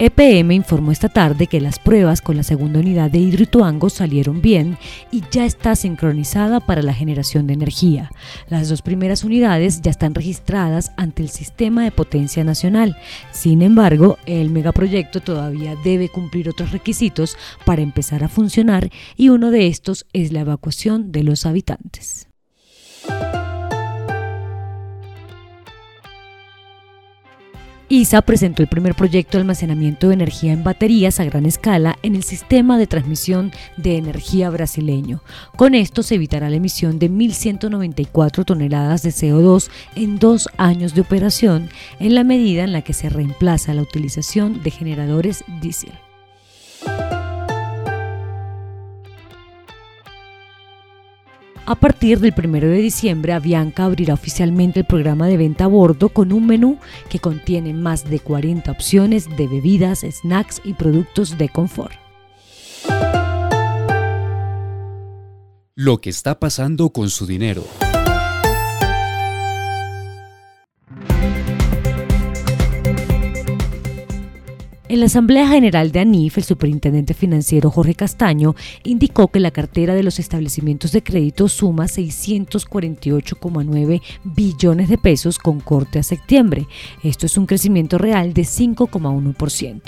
EPM informó esta tarde que las pruebas con la segunda unidad de Hidroituango salieron bien y ya está sincronizada para la generación de energía. Las dos primeras unidades ya están registradas ante el Sistema de Potencia Nacional. Sin embargo, el megaproyecto todavía debe cumplir otros requisitos para empezar a funcionar y uno de estos es la evacuación de los habitantes. ISA presentó el primer proyecto de almacenamiento de energía en baterías a gran escala en el sistema de transmisión de energía brasileño. Con esto se evitará la emisión de 1.194 toneladas de CO2 en dos años de operación, en la medida en la que se reemplaza la utilización de generadores diésel. A partir del 1 de diciembre, Avianca abrirá oficialmente el programa de venta a bordo con un menú que contiene más de 40 opciones de bebidas, snacks y productos de confort. Lo que está pasando con su dinero. En la Asamblea General de ANIF, el superintendente financiero Jorge Castaño indicó que la cartera de los establecimientos de crédito suma 648,9 billones de pesos con corte a septiembre. Esto es un crecimiento real de 5,1%.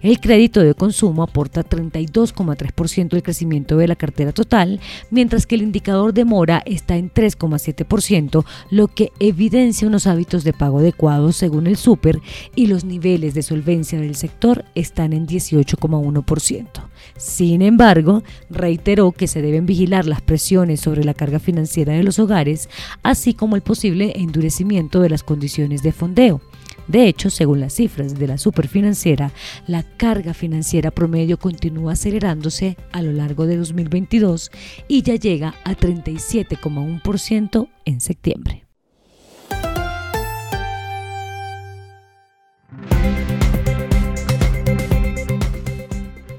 El crédito de consumo aporta 32,3% del crecimiento de la cartera total, mientras que el indicador de mora está en 3,7%, lo que evidencia unos hábitos de pago adecuados según el super y los niveles de solvencia del sector están en 18,1%. Sin embargo, reiteró que se deben vigilar las presiones sobre la carga financiera de los hogares, así como el posible endurecimiento de las condiciones de fondeo. De hecho, según las cifras de la superfinanciera, la carga financiera promedio continúa acelerándose a lo largo de 2022 y ya llega a 37,1% en septiembre.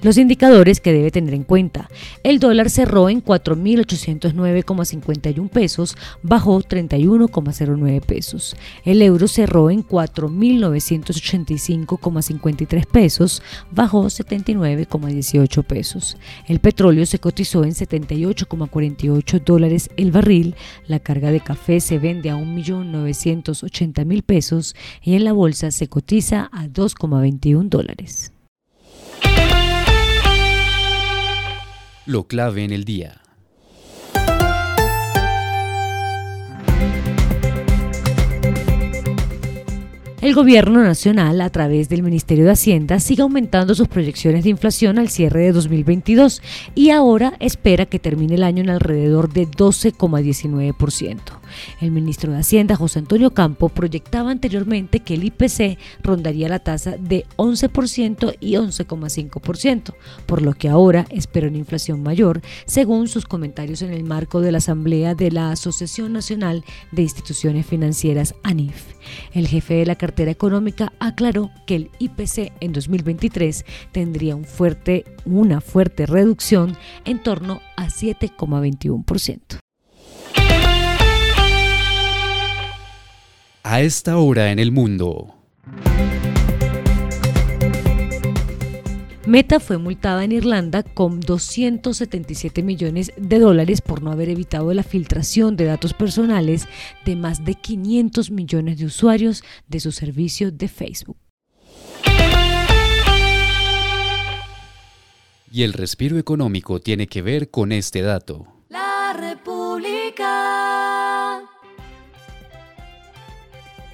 Los indicadores que debe tener en cuenta. El dólar cerró en 4.809,51 pesos, bajó 31,09 pesos. El euro cerró en 4.985,53 pesos, bajó 79,18 pesos. El petróleo se cotizó en 78,48 dólares el barril. La carga de café se vende a 1.980.000 pesos y en la bolsa se cotiza a 2,21 dólares. Lo clave en el día. El gobierno nacional, a través del Ministerio de Hacienda, sigue aumentando sus proyecciones de inflación al cierre de 2022 y ahora espera que termine el año en alrededor de 12,19%. El ministro de Hacienda, José Antonio Campo, proyectaba anteriormente que el IPC rondaría la tasa de 11% y 11,5%, por lo que ahora espera una inflación mayor, según sus comentarios en el marco de la Asamblea de la Asociación Nacional de Instituciones Financieras, ANIF. El jefe de la cartera económica aclaró que el IPC en 2023 tendría una fuerte reducción en torno a 7,21%. A esta hora en el mundo. Meta fue multada en Irlanda con 277 millones de dólares por no haber evitado la filtración de datos personales de más de 500 millones de usuarios de su servicio de Facebook. Y el respiro económico tiene que ver con este dato.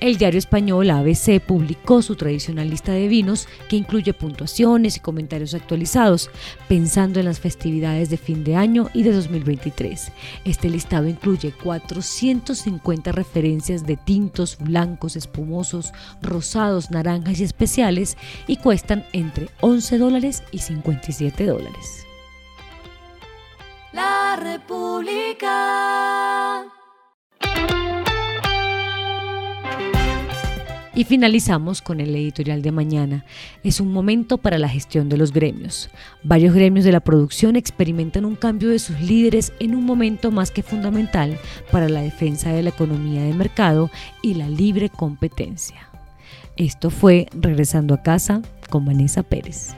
El diario español ABC publicó su tradicional lista de vinos que incluye puntuaciones y comentarios actualizados, pensando en las festividades de fin de año y de 2023. Este listado incluye 450 referencias de tintos, blancos, espumosos, rosados, naranjas y especiales y cuestan entre 11 dólares y 57 dólares. La República. Y finalizamos con el editorial de mañana. Es un momento para la gestión de los gremios. Varios gremios de la producción experimentan un cambio de sus líderes en un momento más que fundamental para la defensa de la economía de mercado y la libre competencia. Esto fue Regresando a casa con Vanessa Pérez.